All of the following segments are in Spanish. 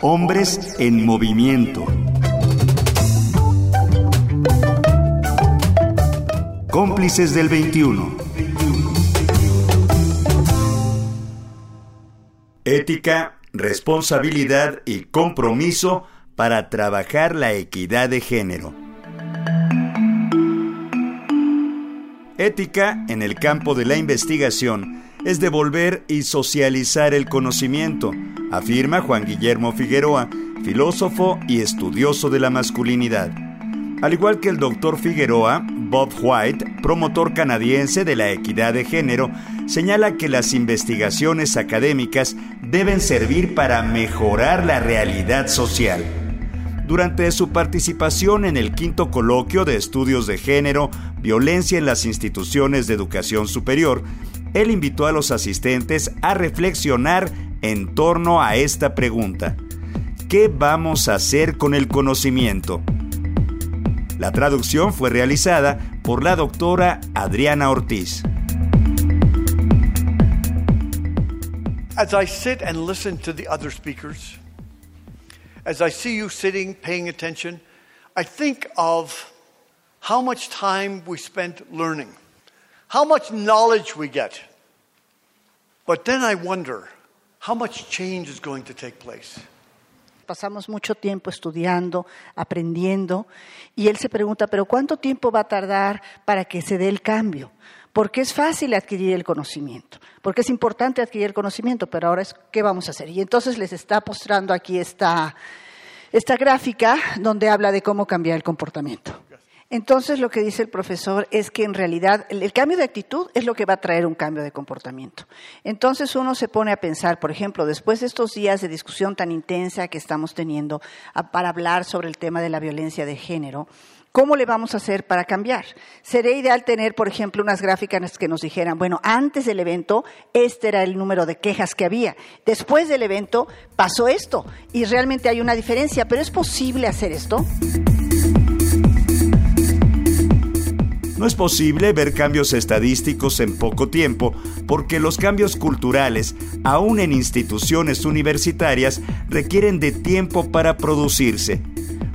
Hombres en movimiento. Cómplices del 21. Ética, responsabilidad y compromiso para trabajar la equidad de género. Ética en el campo de la investigación es devolver y socializar el conocimiento, afirma Juan Guillermo Figueroa, filósofo y estudioso de la masculinidad. Al igual que el doctor Figueroa, Bob White, promotor canadiense de la equidad de género, señala que las investigaciones académicas deben servir para mejorar la realidad social. Durante su participación en el quinto coloquio de estudios de género, violencia en las instituciones de educación superior, él invitó a los asistentes a reflexionar en torno a esta pregunta. ¿Qué vamos a hacer con el conocimiento? La traducción fue realizada por la doctora Adriana Ortiz. As I sit and listen to the other speakers, as I see you sitting paying attention, I think of how much time we spent learning, how much knowledge we get. But then I wonder how much change is going to take place. Pasamos mucho tiempo estudiando, aprendiendo, y él se pregunta, pero ¿cuánto tiempo va a tardar para que se dé el cambio? Porque es fácil adquirir el conocimiento, porque es importante adquirir el conocimiento, pero ahora es qué vamos a hacer. Y entonces les está postrando aquí esta, esta gráfica donde habla de cómo cambiar el comportamiento. Entonces lo que dice el profesor es que en realidad el, cambio de actitud es lo que va a traer un cambio de comportamiento. Entonces uno se pone a pensar, por ejemplo, después de estos días de discusión tan intensa que estamos teniendo para hablar sobre el tema de la violencia de género, ¿Cómo le vamos a hacer para cambiar? Sería ideal tener, por ejemplo, unas gráficas que nos dijeran, bueno, antes del evento este era el número de quejas que había, después del evento pasó esto y realmente hay una diferencia, pero ¿es posible hacer esto? No es posible ver cambios estadísticos en poco tiempo porque los cambios culturales, aún en instituciones universitarias, requieren de tiempo para producirse.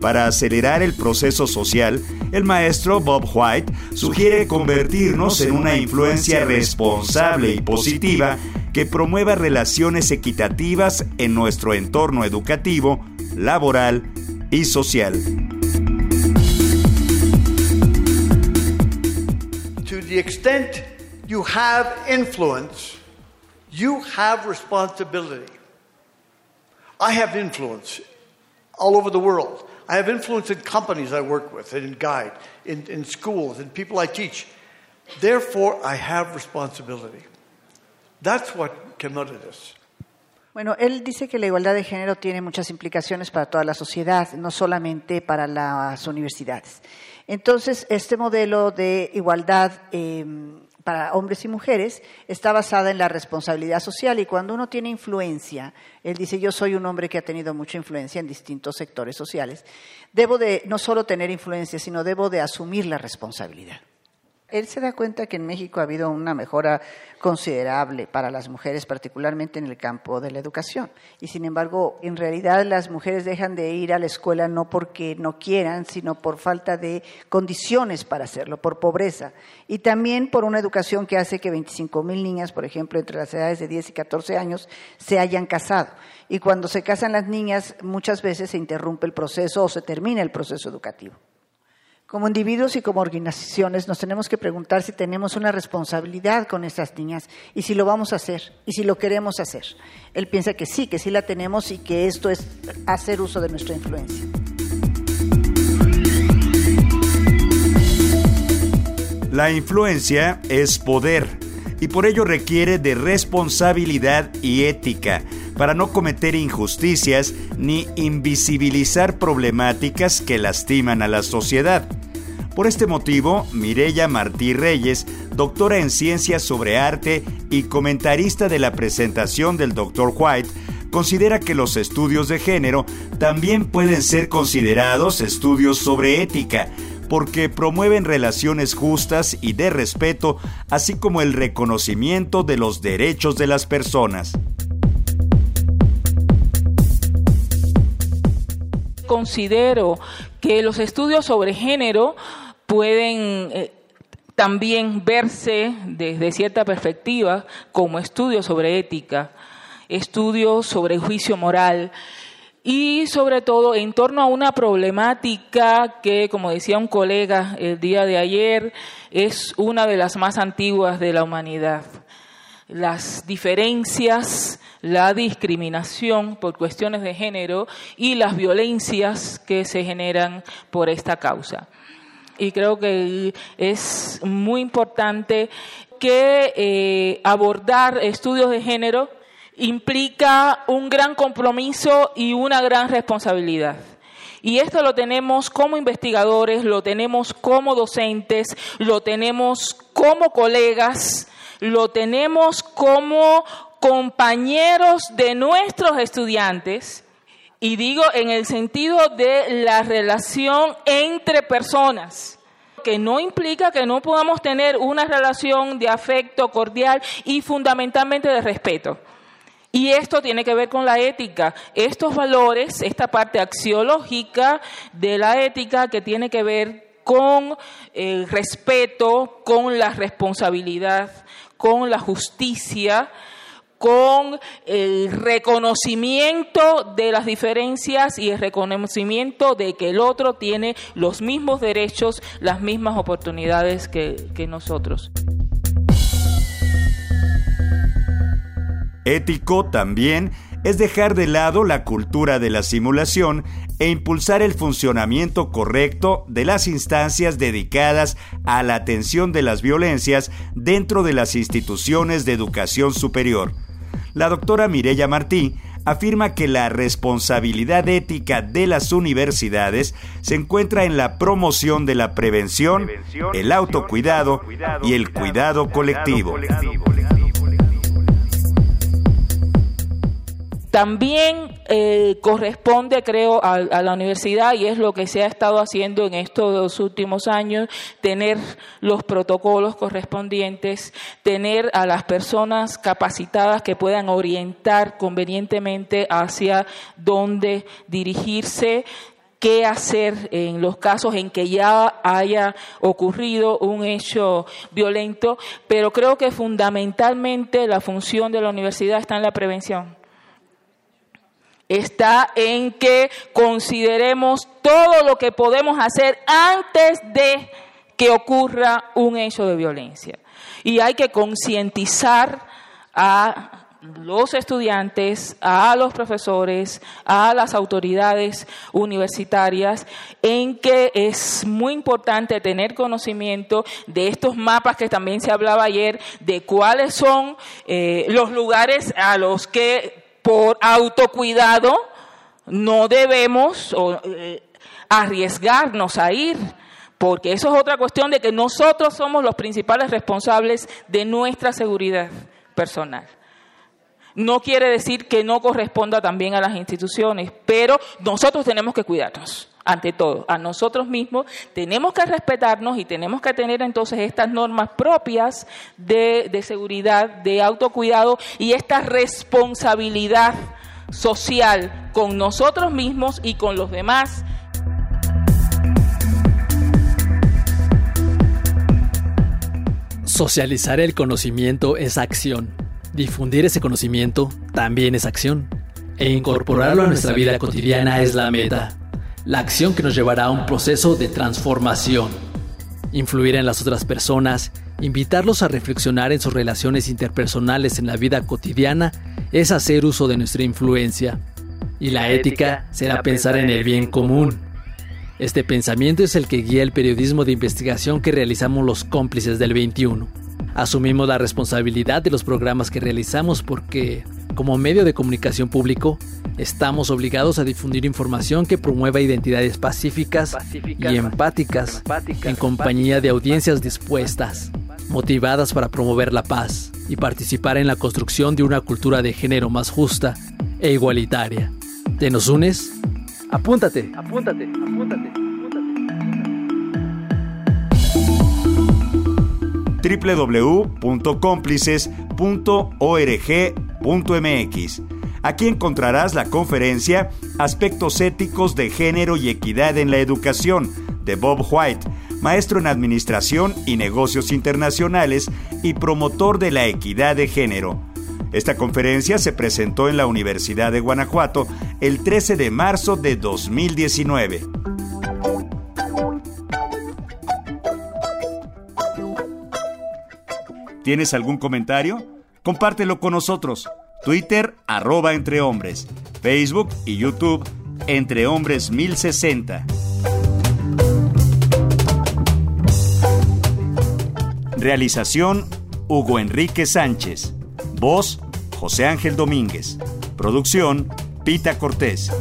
Para acelerar el proceso social, el maestro Bob White sugiere convertirnos en una influencia responsable y positiva que promueva relaciones equitativas en nuestro entorno educativo, laboral y social. The extent you have influence, you have responsibility. I have influence all over the world. I have influence in companies I work with and in guide, in, in schools, and people I teach. Therefore, I have responsibility. That's what came out of this. Bueno, él dice que la igualdad de género tiene muchas implicaciones para toda la sociedad, no solamente para las universidades. Entonces, este modelo de igualdad em, para hombres y mujeres está basada en la responsabilidad social y cuando uno tiene influencia, él dice, yo soy un hombre que ha tenido mucha influencia en distintos sectores sociales, debo de no solo tener influencia, sino debo de asumir la responsabilidad. Él se da cuenta que en México ha habido una mejora considerable para las mujeres, particularmente en el campo de la educación. Y sin embargo, en realidad las mujeres dejan de ir a la escuela no porque no quieran, sino por falta de condiciones para hacerlo, por pobreza. Y también por una educación que hace que 25 mil niñas, por ejemplo, entre las edades de 10 y 14 años, se hayan casado. Y cuando se casan las niñas, muchas veces se interrumpe el proceso o se termina el proceso educativo. Como individuos y como organizaciones nos tenemos que preguntar si tenemos una responsabilidad con estas niñas y si lo vamos a hacer y si lo queremos hacer. Él piensa que sí, que sí la tenemos y que esto es hacer uso de nuestra influencia. La influencia es poder y por ello requiere de responsabilidad y ética para no cometer injusticias ni invisibilizar problemáticas que lastiman a la sociedad. Por este motivo, Mirella Martí Reyes, doctora en ciencias sobre arte y comentarista de la presentación del Dr. White, considera que los estudios de género también pueden ser considerados estudios sobre ética, porque promueven relaciones justas y de respeto, así como el reconocimiento de los derechos de las personas. considero que los estudios sobre género pueden eh, también verse desde cierta perspectiva como estudios sobre ética, estudios sobre juicio moral y sobre todo en torno a una problemática que, como decía un colega el día de ayer, es una de las más antiguas de la humanidad. Las diferencias, la discriminación por cuestiones de género y las violencias que se generan por esta causa. Y creo que es muy importante que eh, abordar estudios de género implica un gran compromiso y una gran responsabilidad. Y esto lo tenemos como investigadores, lo tenemos como docentes, lo tenemos como colegas, lo tenemos como compañeros de nuestros estudiantes. Y digo en el sentido de la relación entre personas que no implica que no podamos tener una relación de afecto cordial y fundamentalmente de respeto. Y esto tiene que ver con la ética. Estos valores, esta parte axiológica de la ética que tiene que ver con el respeto, con la responsabilidad, con la justicia, con el reconocimiento de las diferencias y el reconocimiento de que el otro tiene los mismos derechos, las mismas oportunidades que, nosotros. Ético también es dejar de lado la cultura de la simulación e impulsar el funcionamiento correcto de las instancias dedicadas a la atención de las violencias dentro de las instituciones de educación superior. La doctora Mirella Martí afirma que la responsabilidad ética de las universidades se encuentra en la promoción de la prevención, el autocuidado y el cuidado colectivo. También eh, corresponde, creo, a, la universidad, y es lo que se ha estado haciendo en estos últimos años, tener los protocolos correspondientes, tener a las personas capacitadas que puedan orientar convenientemente hacia dónde dirigirse, qué hacer en los casos en que ya haya ocurrido un hecho violento, pero creo que fundamentalmente la función de la universidad está en la prevención está en que consideremos todo lo que podemos hacer antes de que ocurra un hecho de violencia. Y hay que concientizar a los estudiantes, a los profesores, a las autoridades universitarias, en que es muy importante tener conocimiento de estos mapas que también se hablaba ayer, de cuáles son eh, los lugares a los que por autocuidado no debemos eh, arriesgarnos a ir, porque eso es otra cuestión de que nosotros somos los principales responsables de nuestra seguridad personal. No quiere decir que no corresponda también a las instituciones, pero nosotros tenemos que cuidarnos ante todo, a nosotros mismos, tenemos que respetarnos y tenemos que tener entonces estas normas propias de, de seguridad, de autocuidado y esta responsabilidad social con nosotros mismos y con los demás. Socializar el conocimiento es acción. Difundir ese conocimiento también es acción. E incorporarlo a nuestra vida cotidiana es la meta la acción que nos llevará a un proceso de transformación. Influir en las otras personas, invitarlos a reflexionar en sus relaciones interpersonales en la vida cotidiana es hacer uso de nuestra influencia. Y la ética será pensar en el bien común. Este pensamiento es el que guía el periodismo de investigación que realizamos los cómplices del 21. Asumimos la responsabilidad de los programas que realizamos porque, como medio de comunicación público, estamos obligados a difundir información que promueva identidades pacíficas, y empáticas, en compañía de audiencias dispuestas, motivadas para promover la paz y participar en la construcción de una cultura de género más justa e igualitaria. ¿Te nos unes? Apúntate, apúntate, apúntate. www.cómplices.org.mx Aquí encontrarás la conferencia Aspectos éticos de género y equidad en la educación de Bob White, maestro en Administración y Negocios Internacionales y promotor de la equidad de género. Esta conferencia se presentó en la Universidad de Guanajuato el 13 de marzo de 2019. ¿Tienes algún comentario? Compártelo con nosotros. Twitter, arroba entre hombres. Facebook y YouTube, entre hombres 1060. Realización, Hugo Enrique Sánchez. Voz, José Ángel Domínguez. Producción, Pita Cortés.